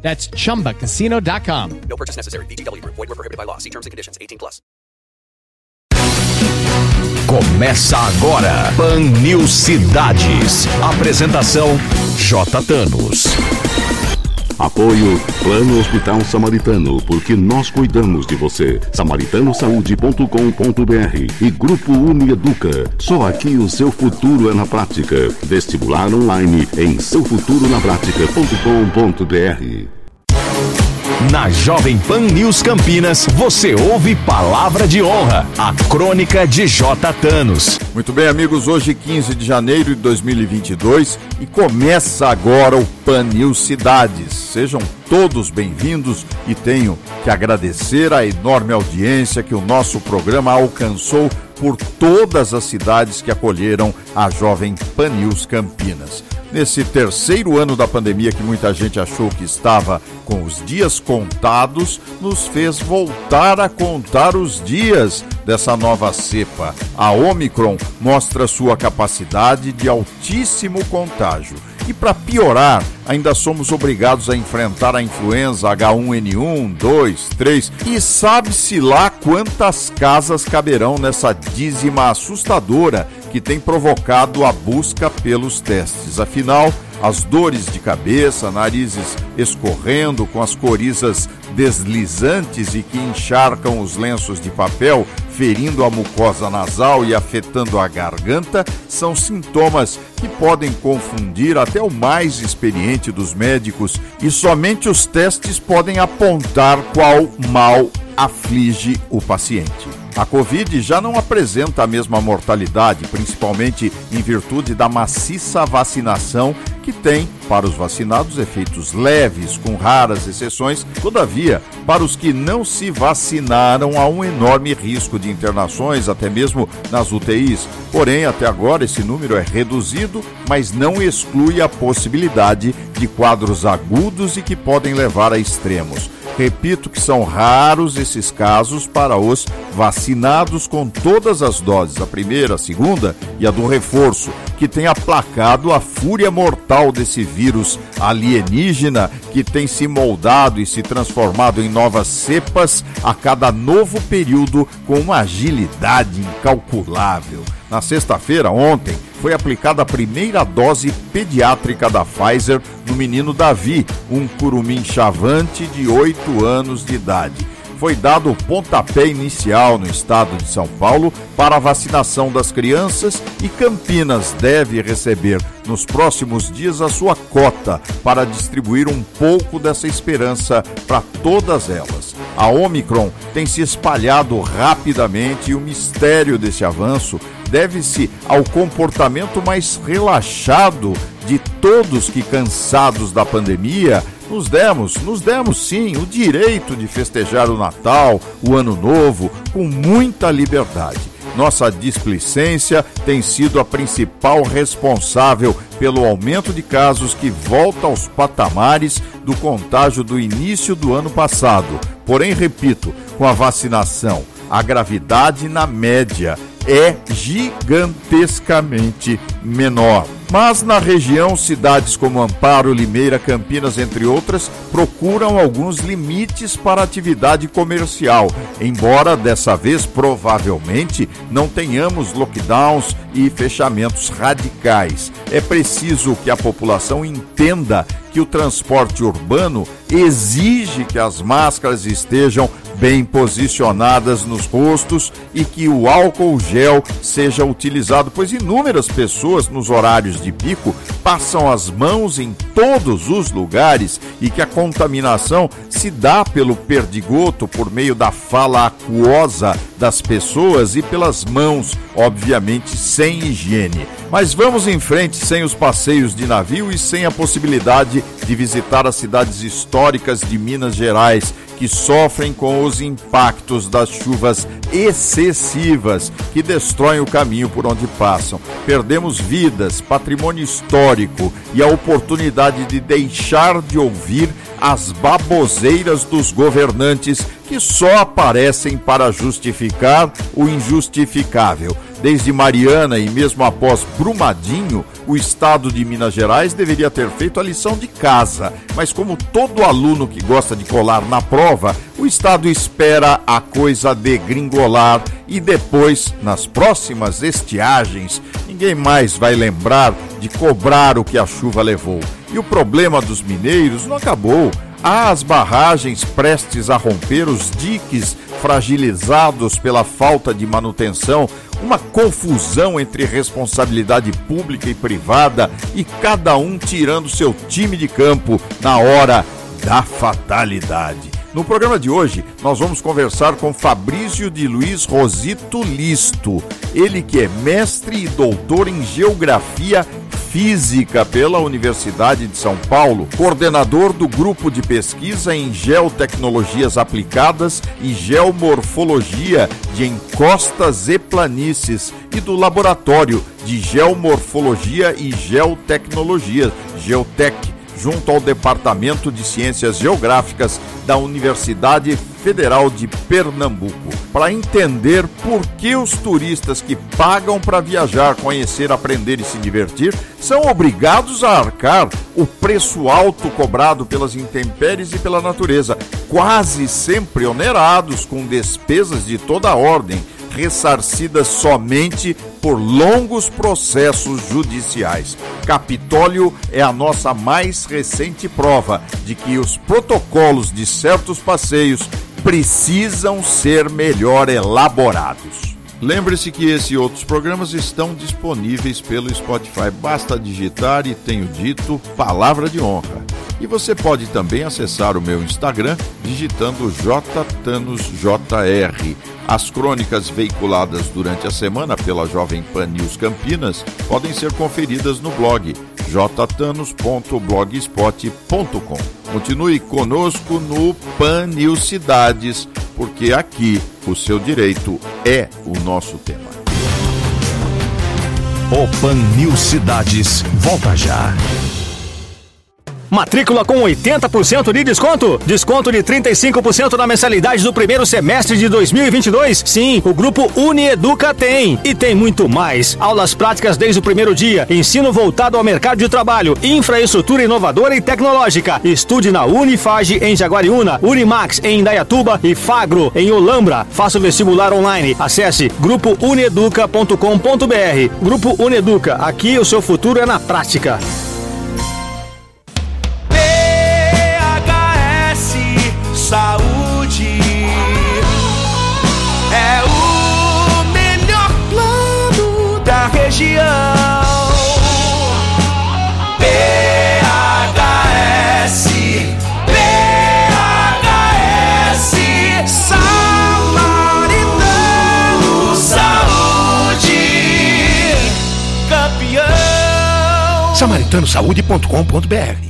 That's chumbacasino.com. No purchase necessary. VGW Group. Void were prohibited by law. See terms and conditions. 18 plus. Começa agora Pan News Cidades. Apresentação J. Thanos. Apoio Plano Hospital Samaritano, porque nós cuidamos de você. Samaritanosaúde.com.br e Grupo Unieduca. Só aqui o seu futuro é na prática. Vestibular online em seufuturonaprática.com.br. Na Jovem Pan News Campinas, você ouve Palavra de Honra, a crônica de J. Thanos. Muito bem, amigos, hoje 15 de janeiro de 2022 e começa agora o Pan News Cidades. Sejam todos bem-vindos e tenho que agradecer a enorme audiência que o nosso programa alcançou por todas as cidades que acolheram a Jovem Pan News Campinas nesse terceiro ano da pandemia que muita gente achou que estava com os dias contados, nos fez voltar a contar os dias dessa nova cepa. A Omicron mostra sua capacidade de altíssimo contágio. E para piorar, ainda somos obrigados a enfrentar a influenza H1N1, 2, 3 e sabe-se lá quantas casas caberão nessa dízima assustadora que tem provocado a busca pelos testes. Afinal, as dores de cabeça, narizes escorrendo com as corizas deslizantes e que encharcam os lenços de papel, ferindo a mucosa nasal e afetando a garganta, são sintomas que podem confundir até o mais experiente dos médicos e somente os testes podem apontar qual mal aflige o paciente. A Covid já não apresenta a mesma mortalidade, principalmente em virtude da maciça vacinação que tem, para os vacinados, efeitos leves, com raras exceções. Todavia, para os que não se vacinaram, há um enorme risco de internações, até mesmo nas UTIs. Porém, até agora, esse número é reduzido, mas não exclui a possibilidade de quadros agudos e que podem levar a extremos. Repito que são raros esses casos para os vacinados com todas as doses, a primeira, a segunda e a do reforço, que tem aplacado a fúria mortal desse vírus alienígena que tem se moldado e se transformado em novas cepas a cada novo período com uma agilidade incalculável. Na sexta-feira, ontem, foi aplicada a primeira dose pediátrica da Pfizer no menino Davi, um curumim chavante de 8 anos de idade. Foi dado o pontapé inicial no estado de São Paulo para a vacinação das crianças e Campinas deve receber nos próximos dias a sua cota para distribuir um pouco dessa esperança para todas elas. A Omicron tem se espalhado rapidamente e o mistério desse avanço deve-se ao comportamento mais relaxado de todos que, cansados da pandemia, nos demos, nos demos sim o direito de festejar o Natal, o Ano Novo, com muita liberdade. Nossa displicência tem sido a principal responsável pelo aumento de casos que volta aos patamares do contágio do início do ano passado. Porém, repito, com a vacinação, a gravidade na média é gigantescamente menor. Mas na região, cidades como Amparo, Limeira, Campinas, entre outras, procuram alguns limites para a atividade comercial, embora dessa vez provavelmente não tenhamos lockdowns e fechamentos radicais. É preciso que a população entenda que o transporte urbano exige que as máscaras estejam bem posicionadas nos rostos e que o álcool gel seja utilizado, pois inúmeras pessoas nos horários de pico passam as mãos em todos os lugares e que a contaminação se dá pelo perdigoto por meio da fala aquosa das pessoas e pelas mãos, obviamente sem higiene. Mas vamos em frente sem os passeios de navio e sem a possibilidade de visitar as cidades históricas de Minas Gerais que sofrem com os impactos das chuvas excessivas que destroem o caminho por onde passam. Perdemos vidas, patrimônio histórico e a oportunidade de deixar de ouvir as baboseiras dos governantes que só aparecem para justificar o injustificável. Desde Mariana e mesmo após Brumadinho, o estado de Minas Gerais deveria ter feito a lição de casa, mas como todo aluno que gosta de colar na prova, o estado espera a coisa degringolar e depois, nas próximas estiagens, ninguém mais vai lembrar de cobrar o que a chuva levou. E o problema dos mineiros não acabou. Há as barragens prestes a romper, os diques fragilizados pela falta de manutenção, uma confusão entre responsabilidade pública e privada e cada um tirando seu time de campo na hora da fatalidade. No programa de hoje, nós vamos conversar com Fabrício de Luiz Rosito Listo. Ele que é mestre e doutor em Geografia Física pela Universidade de São Paulo, coordenador do grupo de pesquisa em Geotecnologias Aplicadas e Geomorfologia de Encostas e Planícies e do Laboratório de Geomorfologia e Geotecnologia, Geotec junto ao Departamento de Ciências Geográficas da Universidade Federal de Pernambuco, para entender por que os turistas que pagam para viajar, conhecer, aprender e se divertir são obrigados a arcar o preço alto cobrado pelas intempéries e pela natureza, quase sempre onerados com despesas de toda ordem ressarcidas somente por longos processos judiciais. Capitólio é a nossa mais recente prova de que os protocolos de certos passeios precisam ser melhor elaborados. Lembre-se que esse e outros programas estão disponíveis pelo Spotify. Basta digitar e tenho dito Palavra de Honra. E você pode também acessar o meu Instagram digitando JTanosJR. As crônicas veiculadas durante a semana pela Jovem Pan News Campinas podem ser conferidas no blog jtanos.blogspot.com. Continue conosco no Pan News Cidades, porque aqui o seu direito é o nosso tema. O Pan News Cidades volta já. Matrícula com 80% de desconto? Desconto de 35% na mensalidade do primeiro semestre de 2022? Sim, o grupo Unieduca tem. E tem muito mais. Aulas práticas desde o primeiro dia, ensino voltado ao mercado de trabalho, infraestrutura inovadora e tecnológica. Estude na Unifage em Jaguariúna, Unimax em Indaiatuba e Fagro em Olambra. Faça o vestibular online. Acesse grupouneduca.com.br. Grupo Uneduca, aqui o seu futuro é na prática. Campeão. samaritanosaúde.com.br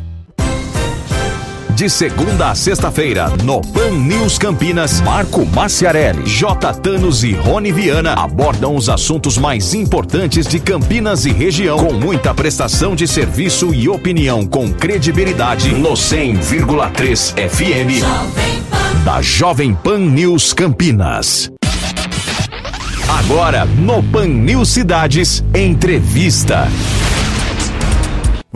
De segunda a sexta-feira, no Pan News Campinas, Marco Marciarelli, J. Thanos e Rony Viana abordam os assuntos mais importantes de Campinas e região, com muita prestação de serviço e opinião com credibilidade no 100,3 FM da Jovem Pan News Campinas. Agora, no Pan News Cidades, entrevista.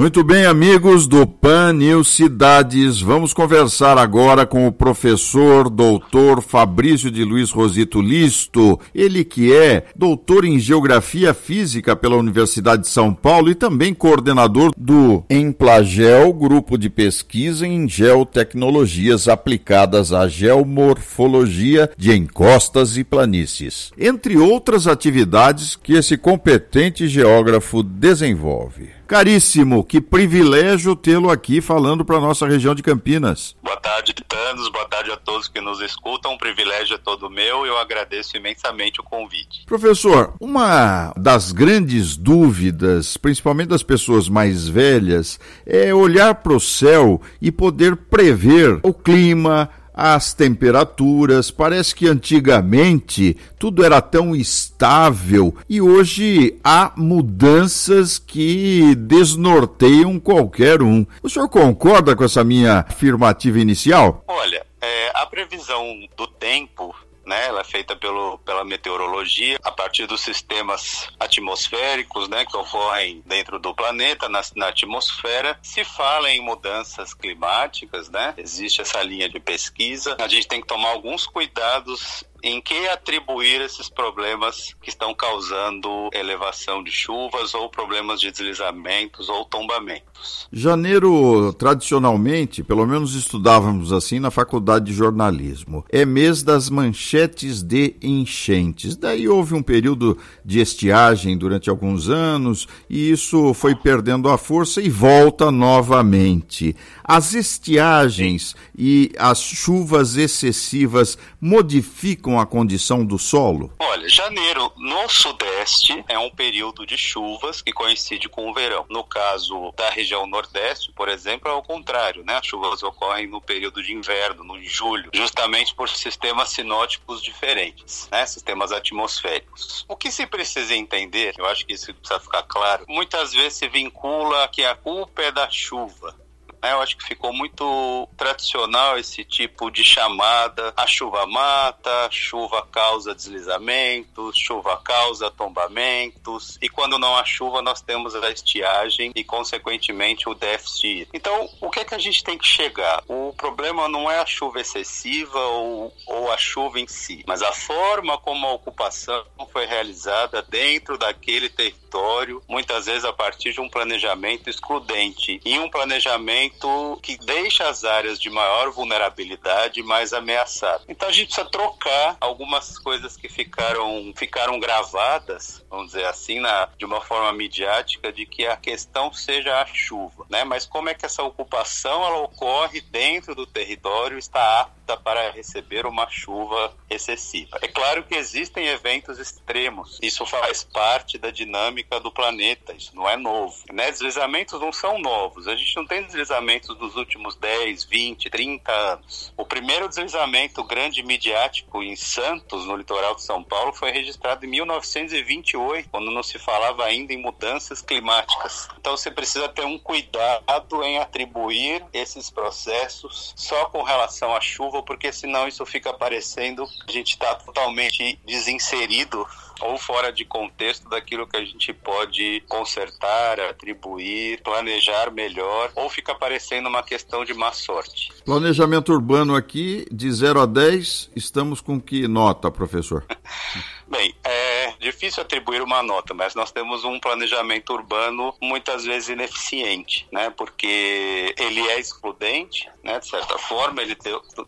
Muito bem, amigos do Pan News Cidades, vamos conversar agora com o professor doutor Fabrício de Luiz Rosito Listo, ele que é doutor em Geografia Física pela Universidade de São Paulo e também coordenador do Emplagel, grupo de pesquisa em geotecnologias aplicadas à geomorfologia de encostas e planícies, entre outras atividades que esse competente geógrafo desenvolve. Caríssimo, que privilégio tê-lo aqui falando para nossa região de Campinas. Boa tarde, Thanos. Boa tarde a todos que nos escutam. Um privilégio é todo meu. Eu agradeço imensamente o convite. Professor, uma das grandes dúvidas, principalmente das pessoas mais velhas, é olhar para o céu e poder prever o clima, as temperaturas. Parece que antigamente tudo era tão estável e hoje há mudanças que desnorteiam qualquer um. O senhor concorda com essa minha afirmativa inicial? Olha, é, a previsão do tempo né? Ela é feita pelo, pela meteorologia a partir dos sistemas atmosféricos, né? Que ocorrem dentro do planeta, na, na atmosfera. Se fala em mudanças climáticas, né? Existe essa linha de pesquisa. A gente tem que tomar alguns cuidados em que atribuir esses problemas que estão causando elevação de chuvas ou problemas de deslizamentos ou tombamentos. Janeiro, tradicionalmente, pelo menos estudávamos assim na faculdade de jornalismo, é mês das manchetes de enchentes. Daí houve um período de estiagem durante alguns anos e isso foi perdendo a força e volta novamente. As estiagens e as chuvas excessivas modificam a condição do solo? Olha, janeiro no sudeste é um período de chuvas que coincide com o verão. No caso da região nordeste, por exemplo, é o contrário, né? As chuvas ocorrem no período de inverno, no julho, justamente por sistemas sinóticos diferentes, né? Sistemas atmosféricos. O que se precisa entender, eu acho que isso precisa ficar claro, muitas vezes se vincula que a culpa é da chuva. Né? Eu acho que ficou muito tradicional esse tipo de chamada. A chuva mata, chuva causa deslizamentos, chuva causa tombamentos. E quando não há chuva, nós temos a estiagem e, consequentemente, o déficit. Então, o que é que a gente tem que chegar? O problema não é a chuva excessiva ou, ou a chuva em si, mas a forma como a ocupação foi realizada dentro daquele território, muitas vezes a partir de um planejamento excludente. E um planejamento que deixa as áreas de maior vulnerabilidade mais ameaçadas. Então a gente precisa trocar algumas coisas que ficaram, ficaram gravadas, vamos dizer assim, na, de uma forma midiática, de que a questão seja a chuva, né? Mas como é que essa ocupação ela ocorre dentro do território está apta para receber uma chuva excessiva? É claro que existem eventos extremos. Isso faz parte da dinâmica do planeta. Isso não é novo. Né? Deslizamentos não são novos. A gente não tem deslizamentos dos últimos 10, 20, 30 anos. O primeiro deslizamento grande midiático em Santos, no litoral de São Paulo, foi registrado em 1928, quando não se falava ainda em mudanças climáticas. Então você precisa ter um cuidado em atribuir esses processos só com relação à chuva, porque senão isso fica parecendo a gente está totalmente desinserido ou fora de contexto daquilo que a gente pode consertar, atribuir, planejar melhor, ou fica parecendo uma questão de má sorte. Planejamento urbano aqui, de 0 a 10, estamos com que nota, professor? Bem, é difícil atribuir uma nota, mas nós temos um planejamento urbano muitas vezes ineficiente, né? Porque ele é excludente, né? De certa forma, ele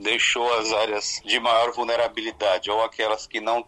deixou as áreas de maior vulnerabilidade ou aquelas que não,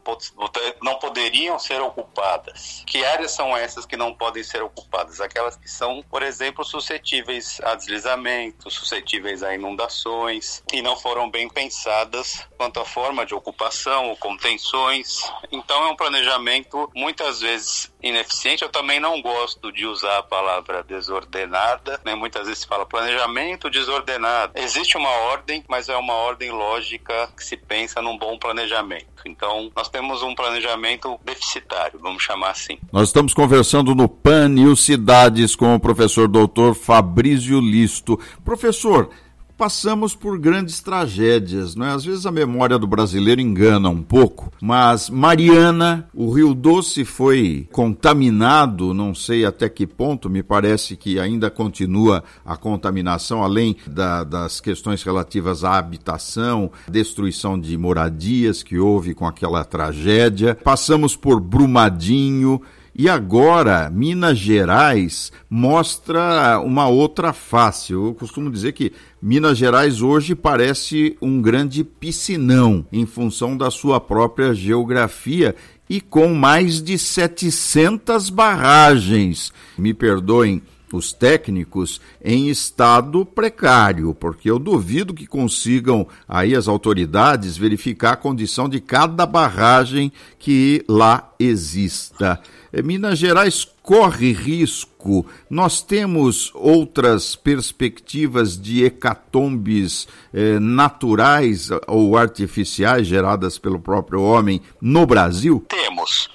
não poderiam ser ocupadas. Que áreas são essas que não podem ser ocupadas? Aquelas que são, por exemplo, suscetíveis a deslizamentos, suscetíveis a inundações e não foram bem pensadas quanto à forma de ocupação ou contenções. Então é um planejamento muitas vezes ineficiente. Eu também não gosto de usar a palavra desordenada, né? Muitas vezes se fala planejamento desordenado. Existe uma ordem, mas é uma ordem lógica que se pensa num bom planejamento. Então, nós temos um planejamento deficitário, vamos chamar assim. Nós estamos conversando no PAN News Cidades com o professor doutor Fabrício Listo. Professor, passamos por grandes tragédias, não é? Às vezes a memória do brasileiro engana um pouco, mas Mariana, o Rio Doce foi contaminado, não sei até que ponto, me parece que ainda continua a contaminação, além da, das questões relativas à habitação, destruição de moradias que houve com aquela tragédia. Passamos por Brumadinho, e agora, Minas Gerais mostra uma outra face. Eu costumo dizer que Minas Gerais hoje parece um grande piscinão em função da sua própria geografia e com mais de 700 barragens. Me perdoem os técnicos em estado precário, porque eu duvido que consigam aí as autoridades verificar a condição de cada barragem que lá exista. É, Minas Gerais corre risco. Nós temos outras perspectivas de hecatombes eh, naturais ou artificiais geradas pelo próprio homem no Brasil?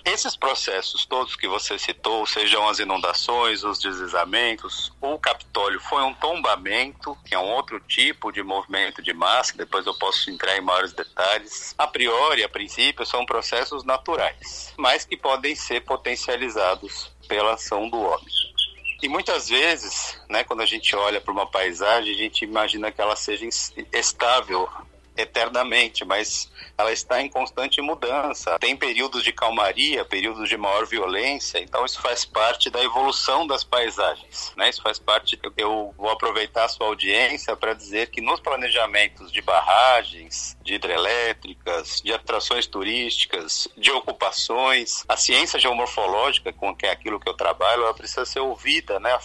Esses processos todos que você citou, sejam as inundações, os deslizamentos, o Capitólio foi um tombamento, que é um outro tipo de movimento de massa, depois eu posso entrar em maiores detalhes. A priori, a princípio, são processos naturais, mas que podem ser potencializados pela ação do homem. E muitas vezes, né, quando a gente olha para uma paisagem, a gente imagina que ela seja estável eternamente, mas ela está em constante mudança. Tem períodos de calmaria, períodos de maior violência, então isso faz parte da evolução das paisagens. Né? Isso faz parte. Eu vou aproveitar a sua audiência para dizer que nos planejamentos de barragens, de hidrelétricas, de atrações turísticas, de ocupações, a ciência geomorfológica, com que é aquilo que eu trabalho, ela precisa ser ouvida, né,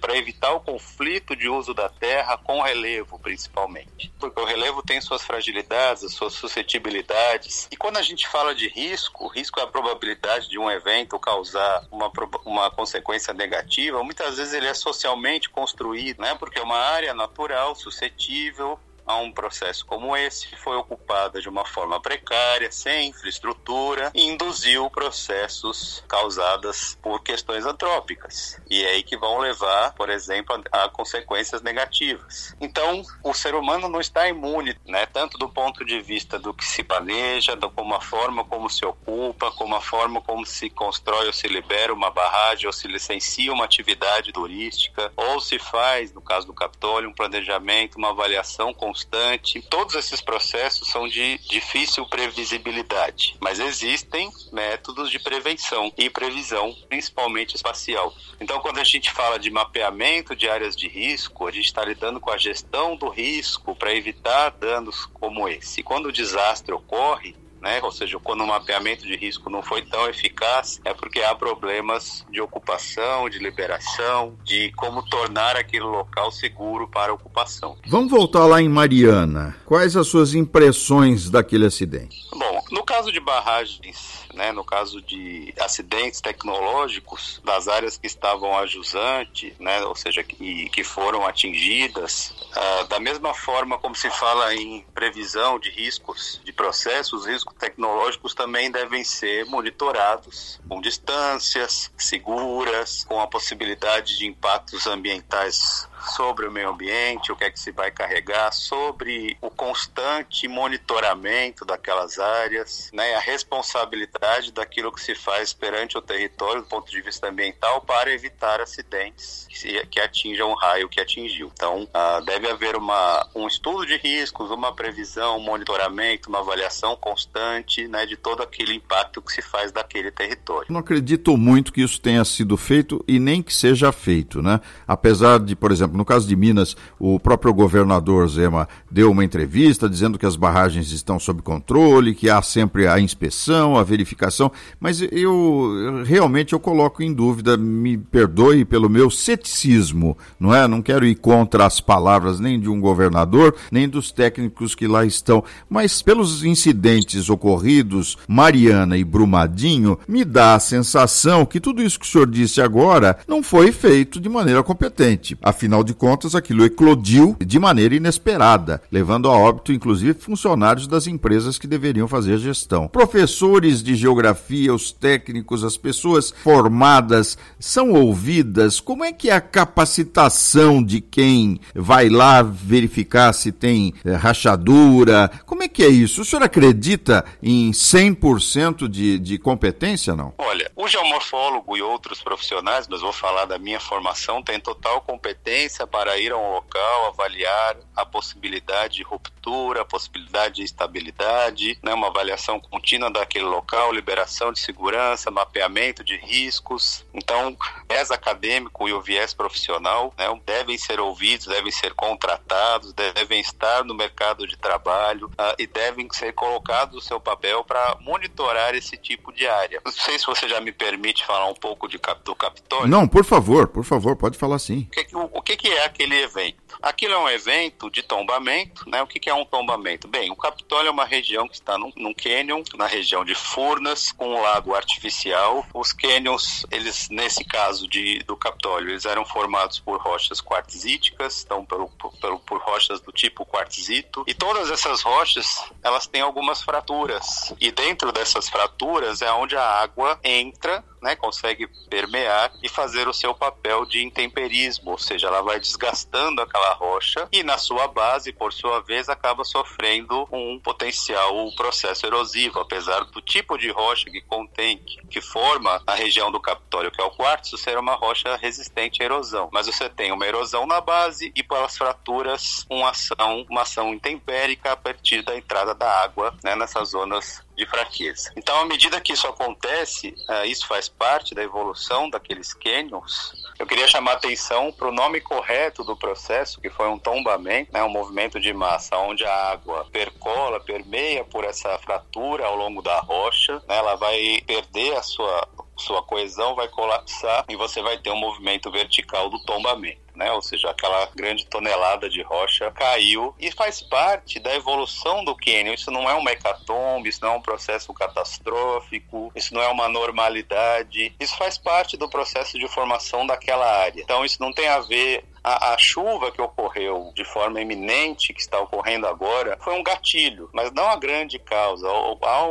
para evitar o conflito de uso da terra com o relevo, principalmente, porque o relevo tem suas fragilidades, as suas suscetibilidades. E quando a gente fala de risco, risco é a probabilidade de um evento causar uma, uma consequência negativa. Muitas vezes ele é socialmente construído, né? Porque é uma área natural, suscetível a um processo como esse, foi ocupada de uma forma precária, sem infraestrutura, e induziu processos causados por questões antrópicas. E é aí que vão levar, por exemplo, a, consequências negativas. Então, o ser humano não está imune, né, tanto do ponto de vista do que se planeja, do, como a forma como se ocupa, como a forma como se constrói ou se libera uma barragem, ou se licencia uma atividade turística, ou se faz, no caso do Capitólio, um planejamento, uma avaliação com constante. Todos esses processos são de difícil previsibilidade, mas existem métodos de prevenção e previsão, principalmente espacial. Então, quando a gente fala de mapeamento de áreas de risco, a gente está lidando com a gestão do risco para evitar danos como esse. E quando o desastre ocorre, né? Ou seja, quando o mapeamento de risco não foi tão eficaz, é porque há problemas de ocupação, de liberação, de como tornar aquele local seguro para a ocupação. Vamos voltar lá em Mariana. Quais as suas impressões daquele acidente? Bom, no caso de barragens né, no caso de acidentes tecnológicos das áreas que estavam a jusante, né, ou seja, que, que foram atingidas, ah, da mesma forma como se fala em previsão de riscos de processos, os riscos tecnológicos também devem ser monitorados com distâncias seguras, com a possibilidade de impactos ambientais sobre o meio ambiente, o que é que se vai carregar, sobre o constante monitoramento daquelas áreas, né, a responsabilidade daquilo que se faz perante o território do ponto de vista ambiental para evitar acidentes que, que atinjam o raio que atingiu. Então, ah, deve haver uma, um estudo de riscos, uma previsão, um monitoramento, uma avaliação constante né, de todo aquele impacto que se faz daquele território. Não acredito muito que isso tenha sido feito e nem que seja feito, né? Apesar de, por exemplo, exemplo, no caso de Minas, o próprio governador Zema deu uma entrevista dizendo que as barragens estão sob controle, que há sempre a inspeção, a verificação, mas eu realmente eu coloco em dúvida, me perdoe pelo meu ceticismo, não é? Não quero ir contra as palavras nem de um governador, nem dos técnicos que lá estão, mas pelos incidentes ocorridos, Mariana e Brumadinho, me dá a sensação que tudo isso que o senhor disse agora não foi feito de maneira competente. Afinal Afinal de contas, aquilo eclodiu de maneira inesperada, levando a óbito inclusive funcionários das empresas que deveriam fazer a gestão. Professores de geografia, os técnicos, as pessoas formadas são ouvidas. Como é que é a capacitação de quem vai lá verificar se tem é, rachadura? Como é que é isso? O senhor acredita em 100% de, de competência, não? Olha, o geomorfólogo e outros profissionais, mas vou falar da minha formação, tem total competência para ir a um local, avaliar a possibilidade de ruptura, a possibilidade de instabilidade, né, uma avaliação contínua daquele local, liberação de segurança, mapeamento de riscos. Então, o viés acadêmico e o viés profissional né, devem ser ouvidos, devem ser contratados, devem estar no mercado de trabalho uh, e devem ser colocados no seu papel para monitorar esse tipo de área. Não sei se você já me permite falar um pouco de, do Capitólio. Não, por favor, por favor, pode falar sim. O que, o, o que é aquele evento? Aquilo é um evento de tombamento, né? O que, que é um tombamento? Bem, o Capitólio é uma região que está num, num canyon, na região de Furnas, com um lago artificial. Os canyons, eles, nesse caso de, do Capitólio, eles eram formados por rochas quartzíticas, então pelo, por, por rochas do tipo quartzito. E todas essas rochas, elas têm algumas fraturas. E dentro dessas fraturas é onde a água entra né, consegue permear e fazer o seu papel de intemperismo, ou seja, ela vai desgastando aquela rocha e na sua base, por sua vez, acaba sofrendo um potencial processo erosivo, apesar do tipo de rocha que contém, que forma a região do Capitólio, que é o quartzo, ser uma rocha resistente à erosão. Mas você tem uma erosão na base e pelas fraturas uma ação, uma ação intempérica a partir da entrada da água né, nessas zonas de fraqueza. Então, à medida que isso acontece, uh, isso faz parte da evolução daqueles canyons. Eu queria chamar atenção para o nome correto do processo, que foi um tombamento, né, um movimento de massa, onde a água percola, permeia por essa fratura ao longo da rocha, né, ela vai perder a sua sua coesão vai colapsar e você vai ter um movimento vertical do tombamento né? Ou seja, aquela grande tonelada de rocha caiu e faz parte da evolução do cânion. Isso não é uma hecatombe, isso não é um processo catastrófico, isso não é uma normalidade. Isso faz parte do processo de formação daquela área. Então, isso não tem a ver a, a, chuva que ocorreu de forma eminente, que está ocorrendo agora, foi um gatilho, mas não a grande causa.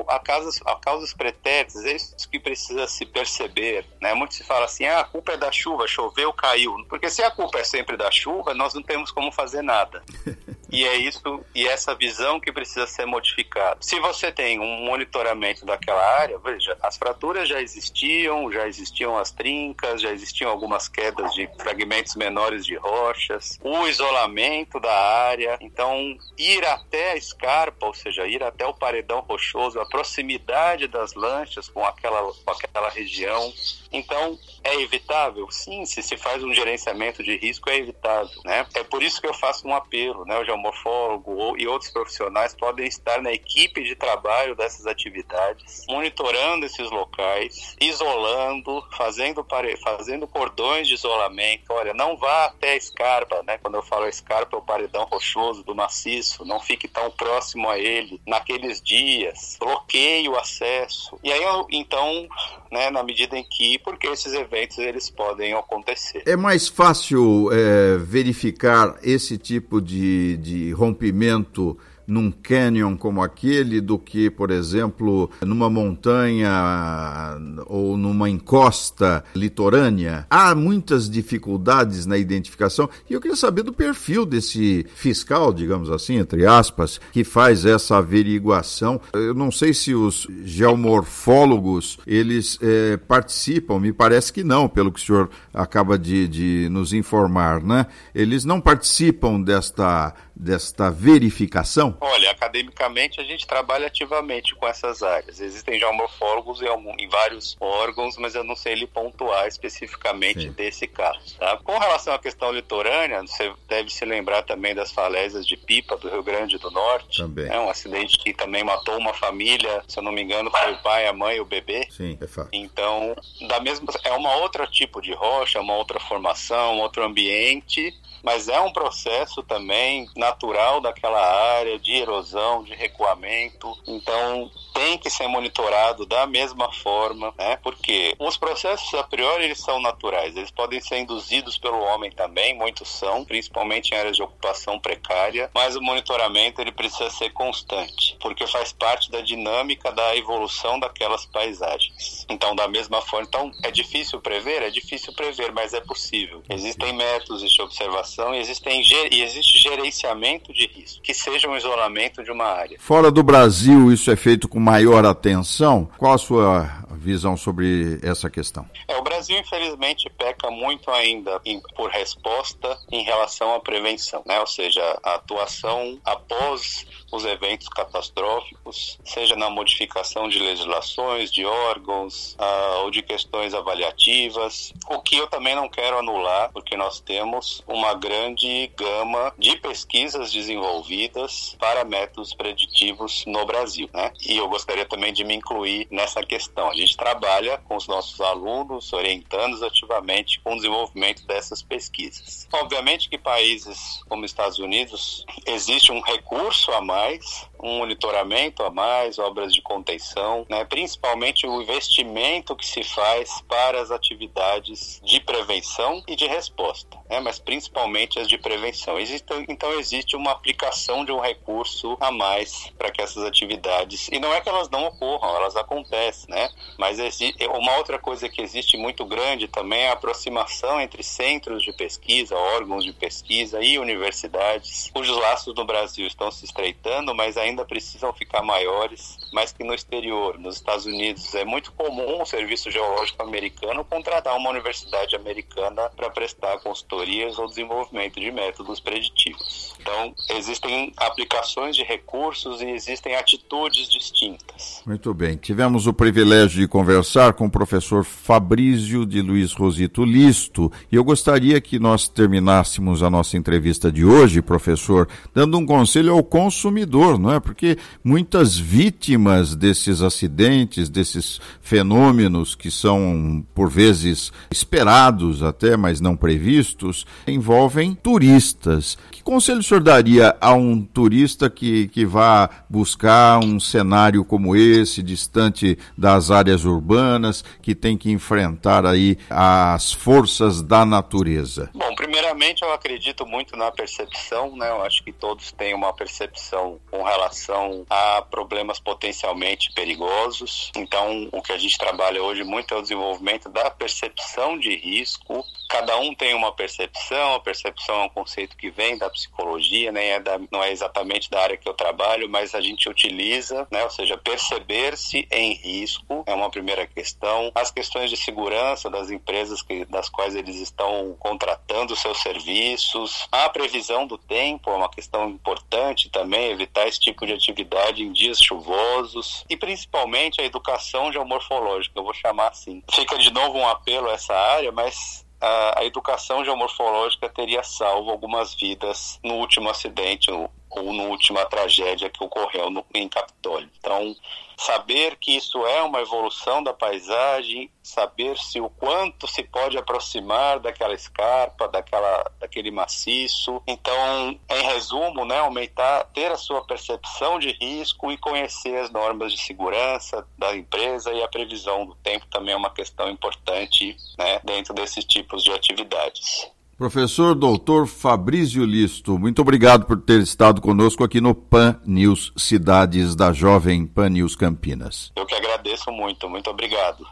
Há, causas, há causas pretéritas, é isso que precisa se perceber. Né? Muito se fala assim, ah, a culpa é da chuva, choveu, caiu. Porque se a culpa é sempre da chuva, nós não temos como fazer nada. E é isso e essa visão que precisa ser modificada. Se você tem um monitoramento daquela área, veja, as fraturas já existiam, já existiam as trincas, já existiam algumas quedas de fragmentos menores de rochas, o isolamento da área. Então, ir até a escarpa, ou seja, ir até o paredão rochoso, a proximidade das lanchas com aquela, com aquela região. Então, é evitável? Sim, se se faz um gerenciamento de risco, é evitável. Né? É por isso que eu faço um apelo, né? O geomorfólogo e outros profissionais podem estar na equipe de trabalho dessas atividades, monitorando esses locais, isolando, fazendo, pare... fazendo cordões de isolamento. Olha, não vá até a escarpa, né? Quando eu falo escarpa, é o paredão rochoso do maciço, não fique tão próximo a ele naqueles dias, bloqueie o acesso. E aí, então, né, na medida em que, porque esses eventos eles podem acontecer. É mais fácil é, verificar esse tipo de, de rompimento num canyon como aquele do que, por exemplo, numa montanha ou numa encosta litorânea. Há muitas dificuldades na identificação e eu queria saber do perfil desse fiscal, digamos assim, entre aspas, que faz essa averiguação. Eu não sei se os geomorfólogos eles é, participam, me parece que não, pelo que o senhor acaba de, de nos informar, né? Eles não participam desta desta verificação? Olha, academicamente a gente trabalha ativamente com essas áreas. Existem geomorfólogos em, algum, em vários órgãos, mas eu não sei lhe pontuar especificamente Sim. desse caso. Tá? Com relação à questão litorânea, você deve se lembrar também das falésias de Pipa do Rio Grande do Norte. Também. É um acidente que também matou uma família, se eu não me engano, foi o pai, a mãe e o bebê. Sim, é fato. Então, da mesma, é uma outra tipo de rocha, uma outra formação, um outro ambiente, mas é um processo também natural daquela área de erosão, de recuamento. Então, tem que ser monitorado da mesma forma, né? Porque os processos a priori eles são naturais, eles podem ser induzidos pelo homem também, muitos são, principalmente em áreas de ocupação precária, mas o monitoramento ele precisa ser constante, porque faz parte da dinâmica da evolução daquelas paisagens. Então, da mesma forma, então é difícil prever, é difícil prever, mas é possível. Existem métodos de observação e existem e existe gerenciamento de risco, que seja um isolamento de uma área. Fora do Brasil, isso é feito com maior atenção? Qual a sua visão sobre essa questão? É, o Brasil Brasil, infelizmente, peca muito ainda em, por resposta em relação à prevenção, né? Ou seja, a atuação após os eventos catastróficos, seja na modificação de legislações, de órgãos ah, ou de questões avaliativas, o que eu também não quero anular, porque nós temos uma grande gama de pesquisas desenvolvidas para métodos preditivos no Brasil, né? E eu gostaria também de me incluir nessa questão. A gente trabalha com os nossos alunos, orientando-os ativamente com o desenvolvimento dessas pesquisas. Obviamente que países como Estados Unidos existe um recurso a mais mais, um monitoramento a mais, obras de contenção, né? principalmente o investimento que se faz para as atividades de prevenção e de resposta, né? mas principalmente as de prevenção. Existe, então existe uma aplicação de um recurso a mais para que essas atividades, e não é que elas não ocorram, elas acontecem, né? mas existe, uma outra coisa que existe muito grande também é a aproximação entre centros de pesquisa, órgãos de pesquisa e universidades, cujos laços no Brasil estão se estreitando mas ainda precisam ficar maiores, mas que no exterior, nos Estados Unidos, é muito comum o Serviço Geológico Americano contratar uma universidade americana para prestar consultorias ou desenvolvimento de métodos preditivos. Então, existem aplicações de recursos e existem atitudes distintas. Muito bem. Tivemos o privilégio de conversar com o professor Fabrício de Luiz Rosito Listo e eu gostaria que nós terminássemos a nossa entrevista de hoje, professor, dando um conselho ao consumidor, não é? Porque muitas vítimas desses acidentes, desses fenômenos que são por vezes esperados até, mas não previstos, envolvem turistas. Que conselho o senhor daria a um turista que, que vá buscar um cenário como esse, distante das áreas urbanas, que tem que enfrentar aí as forças da natureza? Bom, primeiramente eu acredito muito na percepção, né? Eu acho que todos têm uma percepção com relação a problemas potencialmente perigosos. Então, o que a gente trabalha hoje muito é o desenvolvimento da percepção de risco. Cada um tem uma percepção, a percepção é um conceito que vem da psicologia, nem é da, não é exatamente da área que eu trabalho, mas a gente utiliza, né? ou seja, perceber-se em risco é uma primeira questão. As questões de segurança das empresas que, das quais eles estão contratando seus serviços, a previsão do tempo é uma questão importante também, evitar esse tipo de atividade em dias chuvosos e principalmente a educação geomorfológica, eu vou chamar assim. Fica de novo um apelo a essa área, mas a, educação geomorfológica teria salvo algumas vidas no último acidente ou na última tragédia que ocorreu no, em Capitólio. Então, saber que isso é uma evolução da paisagem, saber se o quanto se pode aproximar daquela escarpa, daquela, daquele maciço. Então, em resumo, né, aumentar, ter a sua percepção de risco e conhecer as normas de segurança da empresa e a previsão do tempo também é uma questão importante né, dentro desses tipos de atividades. Professor Doutor Fabrício Listo, muito obrigado por ter estado conosco aqui no Pan News Cidades da Jovem Pan News Campinas. Eu que agradeço muito, muito obrigado.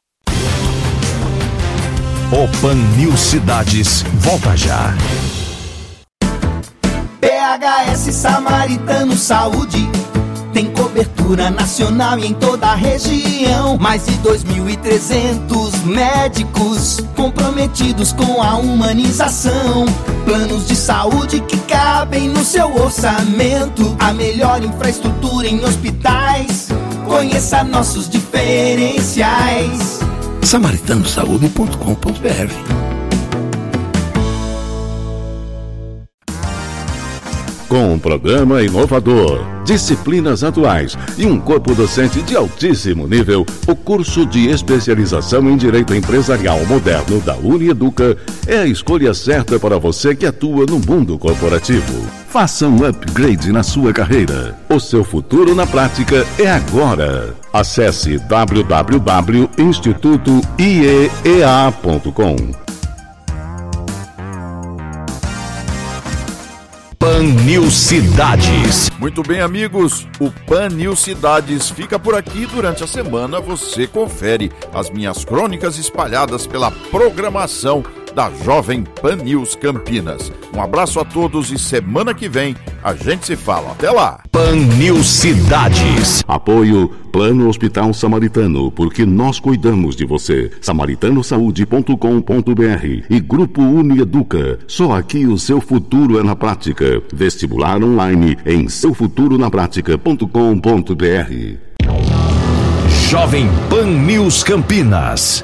O Pan News Cidades volta já. PHS Samaritano Saúde tem cobertura nacional e em toda a região. Mais de 2.300 médicos comprometidos com a humanização. Planos de saúde que cabem no seu orçamento. A melhor infraestrutura em hospitais. Conheça nossos diferenciais. samaritanosaúde.com.br com um programa inovador, disciplinas atuais e um corpo docente de altíssimo nível, o curso de especialização em Direito Empresarial Moderno da Unieduca é a escolha certa para você que atua no mundo corporativo. Faça um upgrade na sua carreira. O seu futuro na prática é agora. Acesse www.institutoiea.com. Pan Cidades. Muito bem, amigos. O Pan Cidades fica por aqui. Durante a semana você confere as minhas crônicas espalhadas pela programação da Jovem Pan News Campinas. Um abraço a todos e semana que vem a gente se fala. Até lá! Pan News Cidades. Apoio Plano Hospital Samaritano, porque nós cuidamos de você. samaritanosaúde.com.br e Grupo Unieduca. Só aqui o seu futuro é na prática. Vestibular online em seufturonapratica.com.br. Jovem Pan News Campinas.